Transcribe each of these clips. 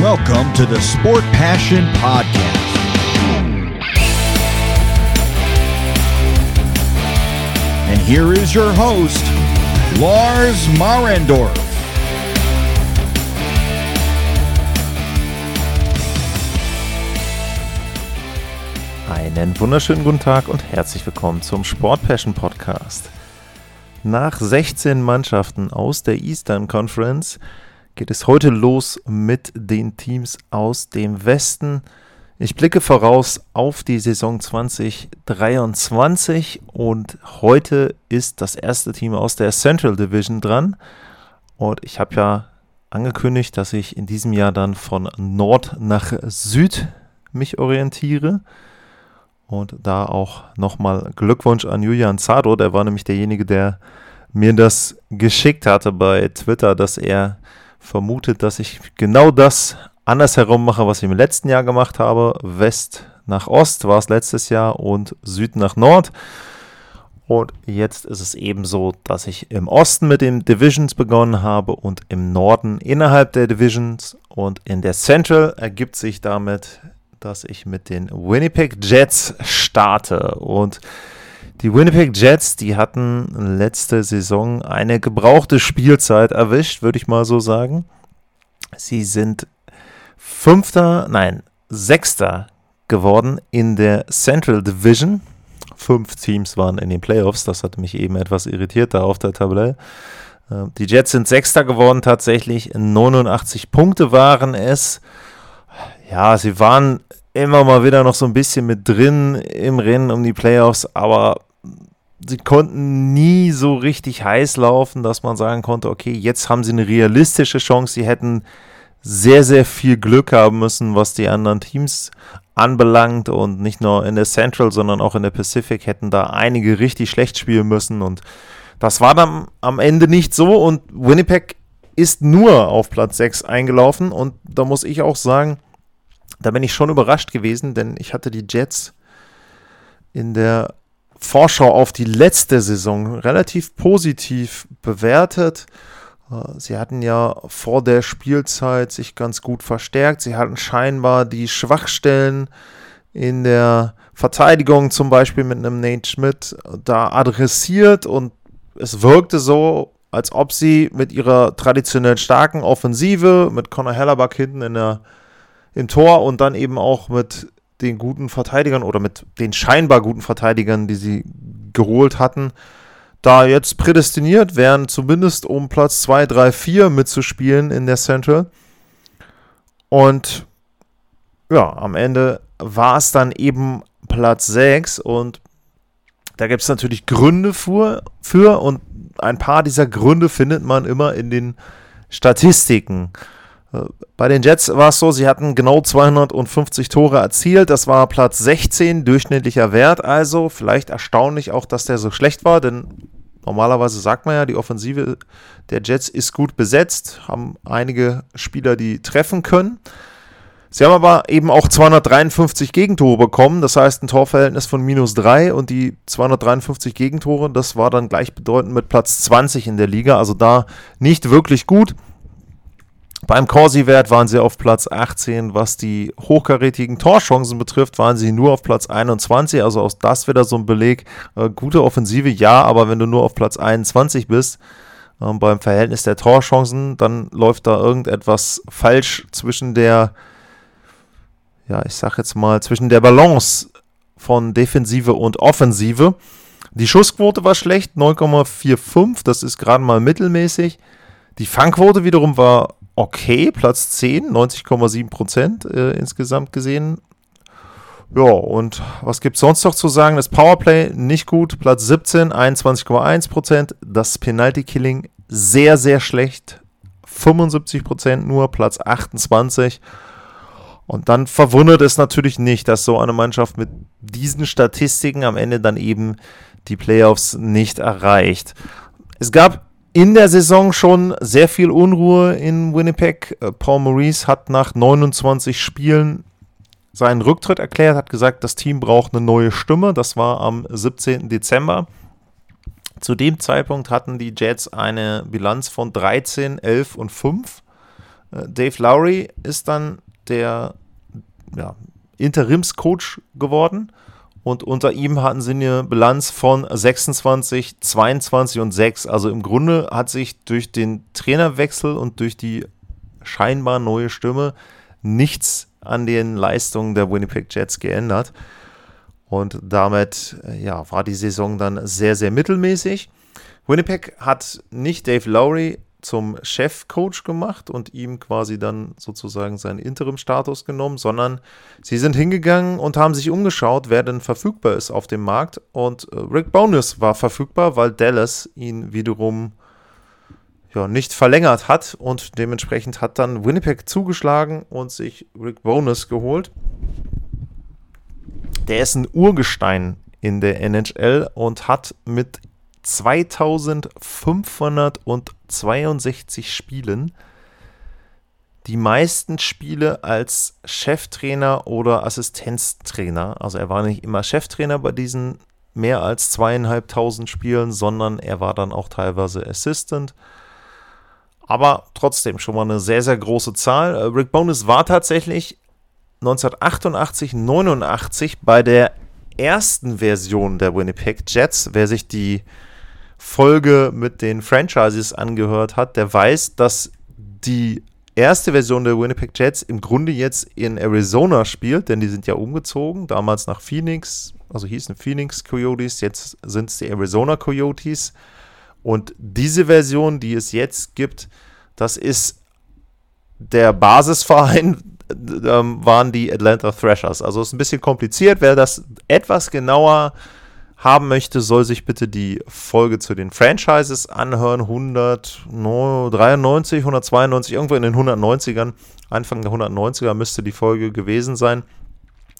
Welcome to the Sport Passion Podcast. And here is your host, Lars Marendorf. Einen wunderschönen guten Tag und herzlich willkommen zum Sport Passion Podcast. Nach 16 Mannschaften aus der Eastern Conference geht es heute los mit den Teams aus dem Westen. Ich blicke voraus auf die Saison 2023 und heute ist das erste Team aus der Central Division dran. Und ich habe ja angekündigt, dass ich in diesem Jahr dann von Nord nach Süd mich orientiere. Und da auch nochmal Glückwunsch an Julian Zado, der war nämlich derjenige, der mir das geschickt hatte bei Twitter, dass er vermutet, dass ich genau das andersherum mache, was ich im letzten Jahr gemacht habe. West nach Ost war es letztes Jahr und Süd nach Nord. Und jetzt ist es eben so, dass ich im Osten mit den Divisions begonnen habe und im Norden innerhalb der Divisions. Und in der Central ergibt sich damit, dass ich mit den Winnipeg Jets starte. Und die Winnipeg Jets, die hatten letzte Saison eine gebrauchte Spielzeit erwischt, würde ich mal so sagen. Sie sind Fünfter, nein, Sechster geworden in der Central Division. Fünf Teams waren in den Playoffs, das hat mich eben etwas irritiert da auf der Tabelle. Ähm, die Jets sind Sechster geworden tatsächlich, 89 Punkte waren es. Ja, sie waren immer mal wieder noch so ein bisschen mit drin im Rennen um die Playoffs, aber sie konnten nie so richtig heiß laufen, dass man sagen konnte, okay, jetzt haben sie eine realistische Chance. Sie hätten sehr, sehr viel Glück haben müssen, was die anderen Teams anbelangt und nicht nur in der Central, sondern auch in der Pacific hätten da einige richtig schlecht spielen müssen und das war dann am Ende nicht so und Winnipeg ist nur auf Platz 6 eingelaufen und da muss ich auch sagen, da bin ich schon überrascht gewesen, denn ich hatte die Jets in der Vorschau auf die letzte Saison relativ positiv bewertet. Äh, sie hatten ja vor der Spielzeit sich ganz gut verstärkt. Sie hatten scheinbar die Schwachstellen in der Verteidigung, zum Beispiel mit einem Nate Schmidt, da adressiert und es wirkte so, als ob sie mit ihrer traditionell starken Offensive, mit Conor Hellerback hinten in der, im Tor und dann eben auch mit den guten Verteidigern oder mit den scheinbar guten Verteidigern, die sie geholt hatten, da jetzt prädestiniert wären, zumindest um Platz 2, 3, 4 mitzuspielen in der Central. Und ja, am Ende war es dann eben Platz 6 und da gibt es natürlich Gründe für, für und ein paar dieser Gründe findet man immer in den Statistiken. Bei den Jets war es so, sie hatten genau 250 Tore erzielt. Das war Platz 16, durchschnittlicher Wert also. Vielleicht erstaunlich auch, dass der so schlecht war, denn normalerweise sagt man ja, die Offensive der Jets ist gut besetzt, haben einige Spieler, die treffen können. Sie haben aber eben auch 253 Gegentore bekommen, das heißt ein Torverhältnis von minus 3 und die 253 Gegentore, das war dann gleichbedeutend mit Platz 20 in der Liga, also da nicht wirklich gut. Beim Corsi-Wert waren sie auf Platz 18. Was die hochkarätigen Torchancen betrifft, waren sie nur auf Platz 21. Also auch das wieder so ein Beleg. Äh, gute Offensive, ja, aber wenn du nur auf Platz 21 bist, äh, beim Verhältnis der Torchancen, dann läuft da irgendetwas falsch zwischen der, ja, ich sag jetzt mal, zwischen der Balance von Defensive und Offensive. Die Schussquote war schlecht, 9,45, das ist gerade mal mittelmäßig. Die Fangquote wiederum war okay, Platz 10, 90,7 Prozent äh, insgesamt gesehen. Ja, und was gibt es sonst noch zu sagen? Das Powerplay nicht gut, Platz 17, 21,1 Prozent. Das Penalty Killing sehr, sehr schlecht, 75 Prozent nur, Platz 28. Und dann verwundert es natürlich nicht, dass so eine Mannschaft mit diesen Statistiken am Ende dann eben die Playoffs nicht erreicht. Es gab in der Saison schon sehr viel Unruhe in Winnipeg. Äh, Paul Maurice hat nach 29 Spielen seinen Rücktritt erklärt, hat gesagt, das Team braucht eine neue Stimme. Das war am 17. Dezember. Zu dem Zeitpunkt hatten die Jets eine Bilanz von 13, 11 und 5 Äh, Dave Lowry ist dann der ja, Interimscoach geworden und unter ihm hatten sie eine Bilanz von 26, 22 und 6. Also im Grunde hat sich durch den Trainerwechsel und durch die scheinbar neue Stimme nichts an den Leistungen der Winnipeg Jets geändert. Und damit äh, ja, war die Saison dann sehr, sehr mittelmäßig. Winnipeg hat nicht Dave Lowry zum Chefcoach gemacht und ihm quasi dann sozusagen seinen Interim-Status genommen, sondern sie sind hingegangen und haben sich umgeschaut, wer denn verfügbar ist auf dem Markt. Und äh, Rick Bonus war verfügbar, weil Dallas ihn wiederum ja, nicht verlängert hat und dementsprechend hat dann Winnipeg zugeschlagen und sich Rick Bonus geholt. Der ist ein Urgestein in der NHL und hat mit 2562 Spielen die meisten Spiele als Cheftrainer oder Assistenztrainer. Also er war nicht immer Cheftrainer bei diesen mehr als zweieinhalbtausend Spielen, sondern er war dann auch teilweise Assistant. Aber trotzdem schon mal eine sehr, sehr große Zahl. Äh, Rick Bonus war tatsächlich 1988, 89 bei der ersten Version der Winnipeg Jets. Wer sich die Folge mit den Franchises angehört hat, der weiß, dass die erste Version der Winnipeg Jets im Grunde jetzt in Arizona spielt, denn die sind ja umgezogen, damals nach Phoenix, also hießen Phoenix Coyotes, jetzt sind es die Arizona Coyotes. Und diese Version, die es jetzt gibt, das ist der Basisverein, ähm, waren die Atlanta Thrashers. Also ist ein bisschen kompliziert. Wer das etwas genauer haben möchte, soll sich bitte die Folge zu den Franchises anhören. 193, 192, irgendwo in den 190ern. Anfang der 190er müsste die Folge gewesen sein.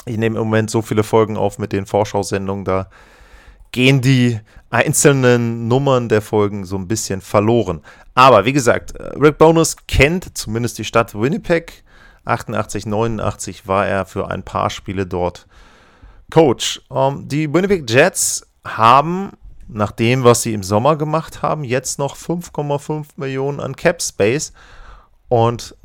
Ich nehme im Moment so viele Folgen auf mit den Vorschau-Sendungen, da gehen die einzelnen Nummern der Folgen so ein bisschen verloren. Aber wie gesagt, Rick Bonus kennt zumindest die Stadt Winnipeg. 88, 89 war er für ein paar Spiele dort Coach, ähm, die Winnipeg Jets haben, nach dem, was sie im Sommer gemacht haben, jetzt noch 5,5 Millionen an Cap Space. Und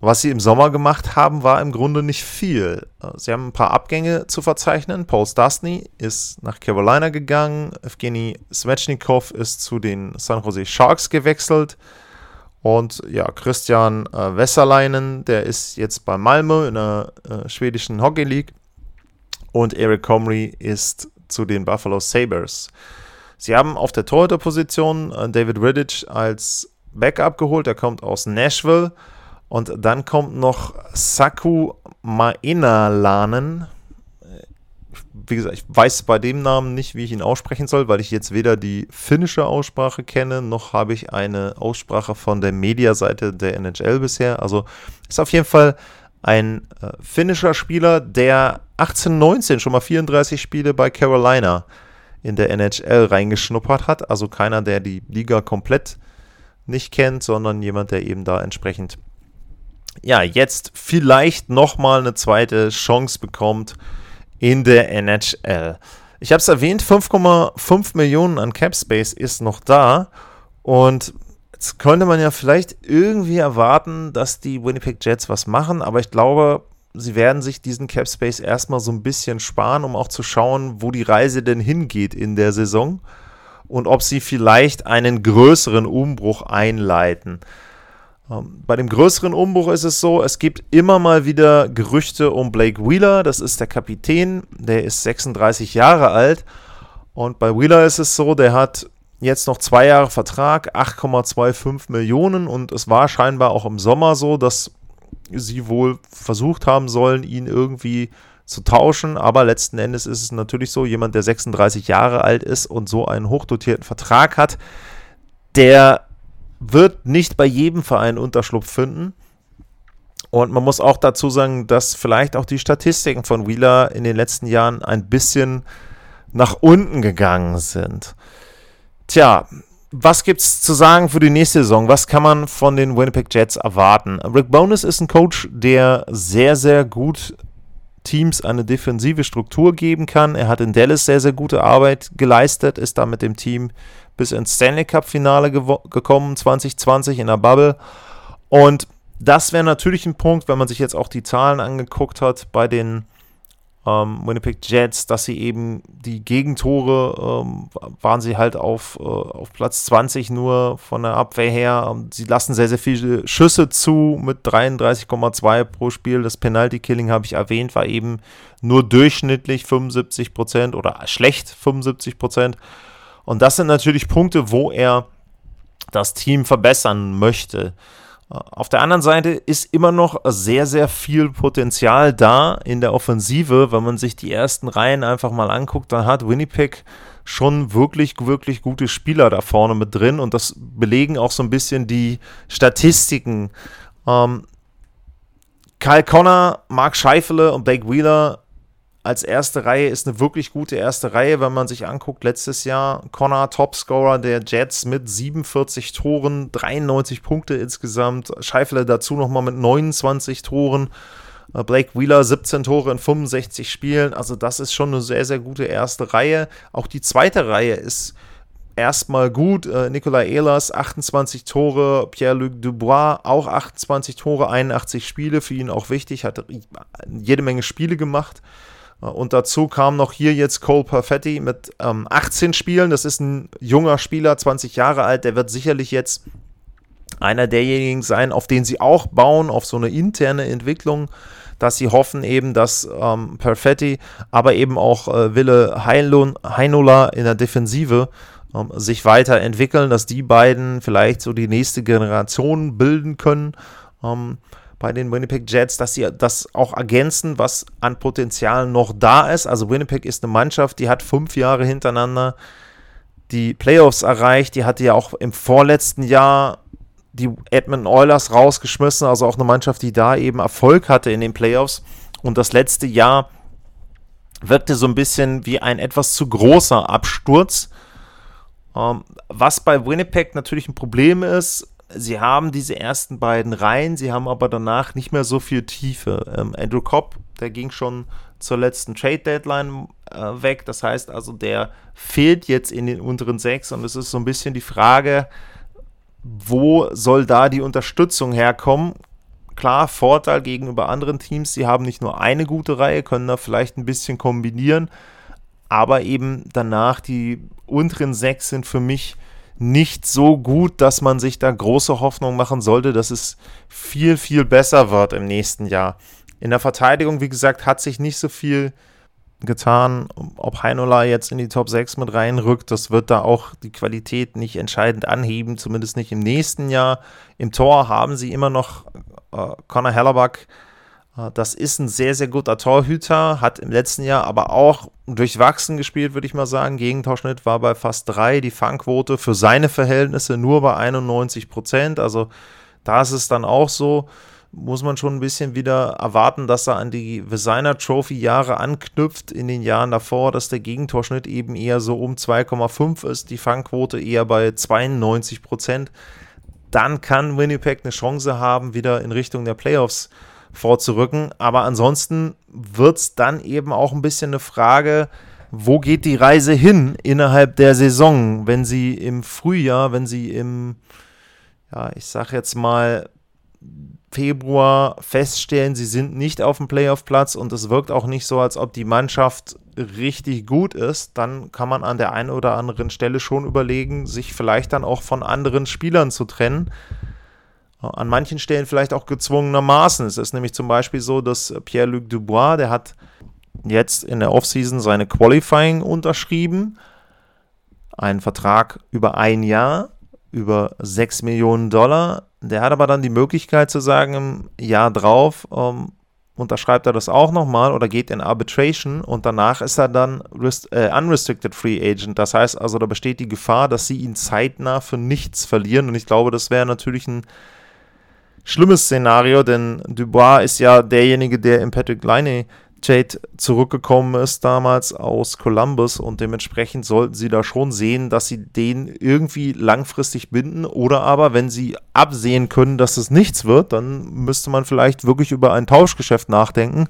was sie im Sommer gemacht haben, war im Grunde nicht viel. Sie haben ein paar Abgänge zu verzeichnen. Paul Stastny ist nach Carolina gegangen. Evgeny Svechnikov ist zu den San Jose Sharks gewechselt. Und ja, Christian äh, Wesserleinen, der ist jetzt bei Malmö in der äh, schwedischen Hockey League und Eric Comrie ist zu den Buffalo Sabres. Sie haben auf der Torhüterposition äh, David Riddich als Backup geholt, der kommt aus Nashville. Und dann kommt noch Saku Mainalanen. Wie gesagt, ich weiß bei dem Namen nicht, wie ich ihn aussprechen soll, weil ich jetzt weder die finnische Aussprache kenne, noch habe ich eine Aussprache von der Mediaseite der NHL bisher. Also ist auf jeden Fall ein äh, finnischer Spieler, der 1819 schon mal 34 Spiele bei Carolina in der NHL reingeschnuppert hat. Also keiner, der die Liga komplett nicht kennt, sondern jemand, der eben da entsprechend ja, jetzt vielleicht nochmal eine zweite Chance bekommt in der NHL. Ich habe es erwähnt, 5,5 Millionen an Cap Space ist noch da und Jetzt könnte man ja vielleicht irgendwie erwarten, dass die Winnipeg Jets was machen, aber ich glaube, sie werden sich diesen Cap Space erstmal so ein bisschen sparen, um auch zu schauen, wo die Reise denn hingeht in der Saison und ob sie vielleicht einen größeren Umbruch einleiten. Ähm, bei dem größeren Umbruch ist es so, es gibt immer mal wieder Gerüchte um Blake Wheeler, das ist der Kapitän, der ist 36 Jahre alt. Und bei Wheeler ist es so, der hat Jetzt noch zwei Jahre Vertrag, 8,25 Millionen und es war scheinbar auch im Sommer so, dass sie wohl versucht haben sollen, ihn irgendwie zu tauschen, aber letzten Endes ist es natürlich so, jemand, der 36 Jahre alt ist und so einen hochdotierten Vertrag hat, der wird nicht bei jedem Verein Unterschlupf finden. Und man muss auch dazu sagen, dass vielleicht auch die Statistiken von Wheeler in den letzten Jahren ein bisschen nach unten gegangen sind. Tja, was gibt's zu sagen für die nächste Saison? Was kann man von den Winnipeg Jets erwarten? Rick Bonus ist ein Coach, der sehr, sehr gut Teams eine defensive Struktur geben kann. Er hat in Dallas sehr, sehr gute Arbeit geleistet, ist da mit dem Team bis ins Stanley Cup Finale gekommen 2020 in der Bubble. Und Das wäre natürlich ein Punkt, wenn man sich jetzt auch die Zahlen angeguckt hat bei den ähm, Winnipeg Jets, dass sie eben die Gegentore ähm, waren sie halt auf, äh, auf Platz 20 nur von der Abwehr her. Ähm, sie lassen sehr, sehr viele Schüsse zu mit 33,2 pro Spiel. Das Penalty Killing habe ich erwähnt, war eben nur durchschnittlich 75 Prozent oder schlecht 75 Prozent. Und das sind natürlich Punkte, wo er das Team verbessern möchte. Auf der anderen Seite ist immer noch sehr, sehr viel Potenzial da in der Offensive. Wenn man sich die ersten Reihen einfach mal anguckt, dann hat Winnipeg schon wirklich, wirklich gute Spieler da vorne mit drin und das belegen auch so ein bisschen die Statistiken. Ähm, Kyle Connor, Mark Scheifele und Blake Wheeler als erste Reihe ist eine wirklich gute erste Reihe, wenn man sich anguckt. Letztes Jahr Connor Topscorer der Jets mit 47 Toren, 93 Punkte insgesamt. Scheifele dazu nochmal mit 29 Toren. Äh, Blake Wheeler 17 Tore in 65 Spielen. Also das ist schon eine sehr, sehr gute erste Reihe. Auch die zweite Reihe ist erstmal gut. Äh, Ehlers 28 Tore, Pierre-Luc Dubois auch 28 Tore, 81 Spiele, für ihn auch wichtig, hat jede Menge Spiele gemacht. Und dazu kam noch hier jetzt Cole Perfetti mit ähm, 18 Spielen. Das ist ein junger Spieler, 20 Jahre alt. Der wird sicherlich jetzt einer derjenigen sein, auf den sie auch bauen, auf so eine interne Entwicklung, dass sie hoffen eben, dass ähm, Perfetti, aber eben auch äh, Wille Heinola in der Defensive ähm, sich weiterentwickeln, dass die beiden vielleicht so die nächste Generation bilden können. Ähm, bei den Winnipeg Jets, dass sie das auch ergänzen, was an Potenzial noch da ist. Also Winnipeg ist eine Mannschaft, die hat fünf Jahre hintereinander die Playoffs erreicht. Die hatte ja auch im vorletzten Jahr die Edmonton Oilers rausgeschmissen. Also auch eine Mannschaft, die da eben Erfolg hatte in den Playoffs. Und das letzte Jahr wirkte so ein bisschen wie ein etwas zu großer Absturz. Ähm, was bei Winnipeg natürlich ein Problem ist, sie haben diese ersten beiden Reihen, sie haben aber danach nicht mehr so viel Tiefe. Ähm, Andrew Cobb, der ging schon zur letzten Trade Deadline äh, weg. Das heißt also, der fehlt jetzt in den unteren sechs und es ist so ein bisschen die Frage, wo soll da die Unterstützung herkommen? Klar, Vorteil gegenüber anderen Teams, sie haben nicht nur eine gute Reihe, können da vielleicht ein bisschen kombinieren, aber eben danach die unteren sechs sind für mich nicht so gut, dass man sich da große Hoffnung machen sollte, dass es viel, viel besser wird im nächsten Jahr. In der Verteidigung, wie gesagt, hat sich nicht so viel getan. Ob Heinola jetzt in die Top 6 mit reinrückt, das wird da auch die Qualität nicht entscheidend anheben, zumindest nicht im nächsten Jahr. Im Tor haben sie immer noch äh, Conor Hellerback, das ist ein sehr, sehr guter Torhüter, hat im letzten Jahr aber auch durchwachsen gespielt, würde ich mal sagen. Gegentorschnitt war bei fast drei, die Fangquote für seine Verhältnisse nur bei 91 Prozent. Also da ist es dann auch so, muss man schon ein bisschen wieder erwarten, dass er an die Designer Trophy Jahre anknüpft in den Jahren davor, dass der Gegentorschnitt eben eher so um 2,5 ist, die Fangquote eher bei 92 Prozent. Dann kann Winnipeg eine Chance haben, wieder in Richtung der Playoffs zu vorzurücken. Aber ansonsten wird es dann eben auch ein bisschen eine Frage, wo geht die Reise hin innerhalb der Saison, wenn sie im Frühjahr, wenn sie im, ja, ich sag jetzt mal, Februar feststellen, sie sind nicht auf dem Playoff-Platz und es wirkt auch nicht so, als ob die Mannschaft richtig gut ist, dann kann man an der einen oder anderen Stelle schon überlegen, sich vielleicht dann auch von anderen Spielern zu trennen, an manchen Stellen vielleicht auch gezwungenermaßen. Es ist nämlich zum Beispiel so, dass Pierre-Luc Dubois, der hat jetzt in der Offseason seine Qualifying unterschrieben. Einen Vertrag über ein Jahr, über 6 Millionen Dollar. Der hat aber dann die Möglichkeit zu sagen, im Jahr drauf ähm, unterschreibt er das auch nochmal oder geht in Arbitration und danach ist er dann äh, Unrestricted Free Agent. Das heißt also, da besteht die Gefahr, dass sie ihn zeitnah für nichts verlieren und ich glaube, das wäre natürlich ein schlimmes Szenario, denn Dubois ist ja derjenige, der im Patrick Liney Trade zurückgekommen ist damals aus Columbus und dementsprechend sollten sie da schon sehen, dass sie den irgendwie langfristig binden oder aber, wenn sie absehen können, dass es nichts wird, dann müsste man vielleicht wirklich über ein Tauschgeschäft nachdenken.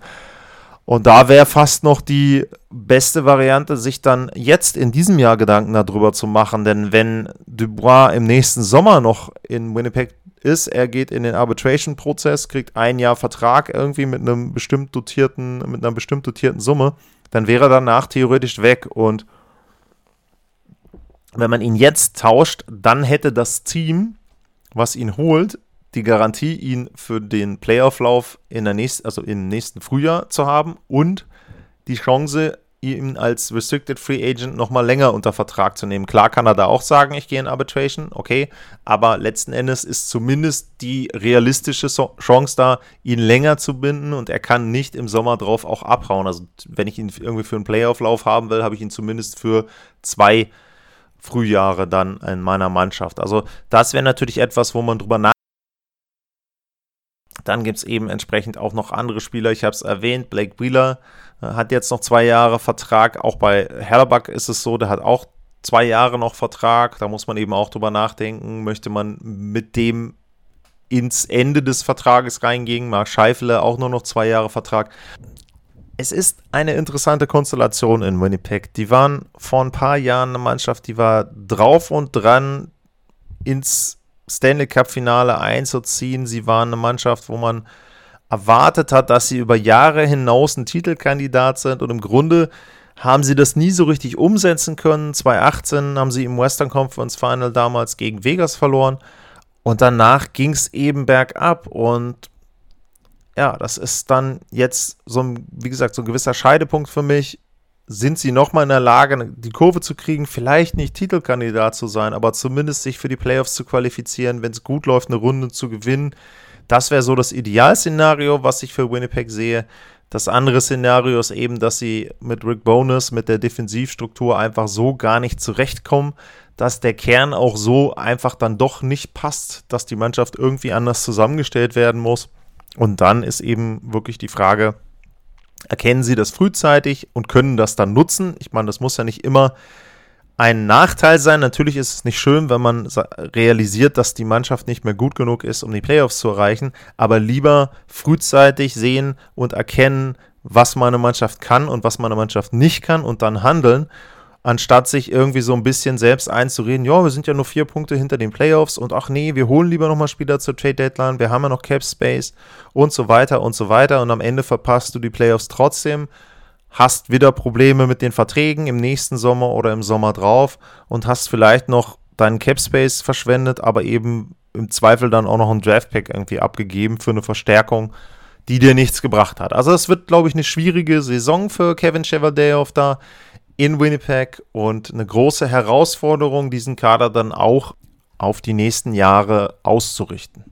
Und da wäre fast noch die beste Variante, sich dann jetzt in diesem Jahr Gedanken darüber zu machen. Denn wenn Dubois im nächsten Sommer noch in Winnipeg ist, er geht in den Arbitration-Prozess, kriegt ein Jahr Vertrag irgendwie mit einem bestimmt dotierten, mit einer bestimmt dotierten Summe, dann wäre er danach theoretisch weg. Und wenn man ihn jetzt tauscht, dann hätte das Team, was ihn holt, die Garantie, ihn für den Playoff-Lauf in der nächsten, also im nächsten Frühjahr zu haben und die Chance, ihn als Restricted Free Agent nochmal länger unter Vertrag zu nehmen. Klar kann er da auch sagen, ich gehe in Arbitration, okay, aber letzten Endes ist zumindest die realistische Chance da, ihn länger zu binden und er kann nicht im Sommer drauf auch abhauen. Also wenn ich ihn irgendwie für einen Playoff-Lauf haben will, habe ich ihn zumindest für zwei Frühjahre dann in meiner Mannschaft. Also das wäre natürlich etwas, wo man drüber nachdenkt dann gibt es eben entsprechend auch noch andere Spieler. Ich habe es erwähnt, Blake Wheeler äh, hat jetzt noch zwei Jahre Vertrag. Auch bei Hellerback ist es so, der hat auch zwei Jahre noch Vertrag. Da muss man eben auch drüber nachdenken, möchte man mit dem ins Ende des Vertrages reingehen. Mark Scheifele auch nur noch zwei Jahre Vertrag. Es ist eine interessante Konstellation in Winnipeg. Die waren vor ein paar Jahren eine Mannschaft, die war drauf und dran, ins Stanley Cup-Finale einzuziehen. Sie waren eine Mannschaft, wo man erwartet hat, dass sie über Jahre hinaus ein Titelkandidat sind und im Grunde haben sie das nie so richtig umsetzen können. 2018 haben sie im Western Conference Final damals gegen Vegas verloren und danach ging es eben bergab und ja, das ist dann jetzt so ein, wie gesagt, so ein gewisser Scheidepunkt für mich sind sie nochmal in der Lage, die Kurve zu kriegen, vielleicht nicht Titelkandidat zu sein, aber zumindest sich für die Playoffs zu qualifizieren, wenn es gut läuft, eine Runde zu gewinnen. Das wäre so das Idealszenario, was ich für Winnipeg sehe. Das andere Szenario ist eben, dass sie mit Rick Bonus, mit der Defensivstruktur einfach so gar nicht zurechtkommen, dass der Kern auch so einfach dann doch nicht passt, dass die Mannschaft irgendwie anders zusammengestellt werden muss. Und dann ist eben wirklich die Frage, erkennen sie das frühzeitig und können das dann nutzen. Ich meine, das muss ja nicht immer ein Nachteil sein. Natürlich ist es nicht schön, wenn man realisiert, dass die Mannschaft nicht mehr gut genug ist, um die Playoffs zu erreichen, aber lieber frühzeitig sehen und erkennen, was meine Mannschaft kann und was meine Mannschaft nicht kann und dann handeln anstatt sich irgendwie so ein bisschen selbst einzureden, ja, wir sind ja nur vier Punkte hinter den Playoffs und ach nee, wir holen lieber nochmal Spieler zur Trade Deadline, wir haben ja noch Cap Space und so weiter und so weiter und am Ende verpasst du die Playoffs trotzdem, hast wieder Probleme mit den Verträgen im nächsten Sommer oder im Sommer drauf und hast vielleicht noch deinen Cap Space verschwendet, aber eben im Zweifel dann auch noch ein Draft Pack irgendwie abgegeben für eine Verstärkung, die dir nichts gebracht hat. Also es wird, glaube ich, eine schwierige Saison für Kevin Cheverdayoff da in Winnipeg und eine große Herausforderung, diesen Kader dann auch auf die nächsten Jahre auszurichten.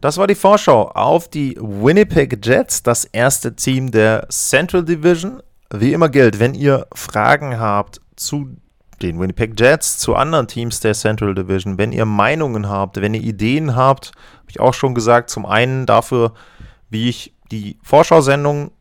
Das war die Vorschau auf die Winnipeg Jets, das erste Team der Central Division. Wie immer gilt, wenn ihr Fragen habt zu den Winnipeg Jets, zu anderen Teams der Central Division, wenn ihr Meinungen habt, wenn ihr Ideen habt, habe ich auch schon gesagt, zum einen dafür, wie ich die Vorschau-Sendung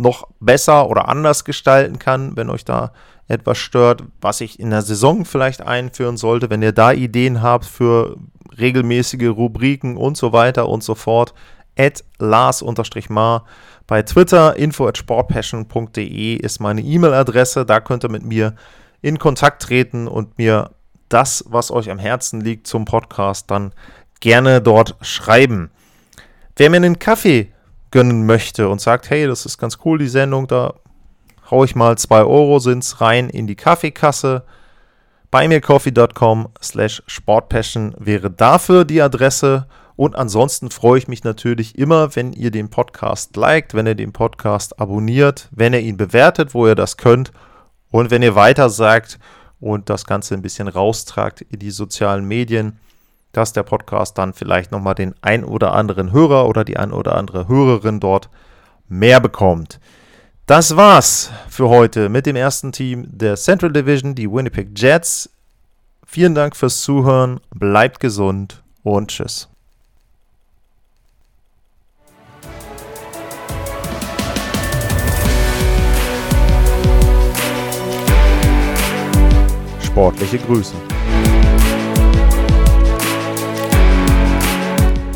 noch besser oder anders gestalten kann, wenn euch da etwas stört, was ich in der Saison vielleicht einführen sollte, wenn ihr da Ideen habt für regelmäßige Rubriken und so weiter und so fort. At Lars-Mar bei Twitter, info at sportpassion.de ist meine E-Mail-Adresse. Da könnt ihr mit mir in Kontakt treten und mir das, was euch am Herzen liegt zum Podcast, dann gerne dort schreiben. Wer mir einen Kaffee gönnen möchte und sagt, hey, das ist ganz cool, die Sendung, da haue ich mal 2 Euro sind's rein in die Kaffeekasse. Buymeacoffee.com slash sportpassion wäre dafür die Adresse. Und ansonsten freue ich mich natürlich immer, wenn ihr den Podcast liked, wenn ihr den Podcast abonniert, wenn ihr ihn bewertet, wo ihr das könnt. Und wenn ihr weiter sagt und das Ganze ein bisschen raustragt in die sozialen Medien dass der Podcast dann vielleicht nochmal den ein oder anderen Hörer oder die ein oder andere Hörerin dort mehr bekommt. Das war's für heute mit dem ersten Team der Central Division, die Winnipeg Jets. Vielen Dank fürs Zuhören, bleibt gesund und tschüss. Sportliche Grüße.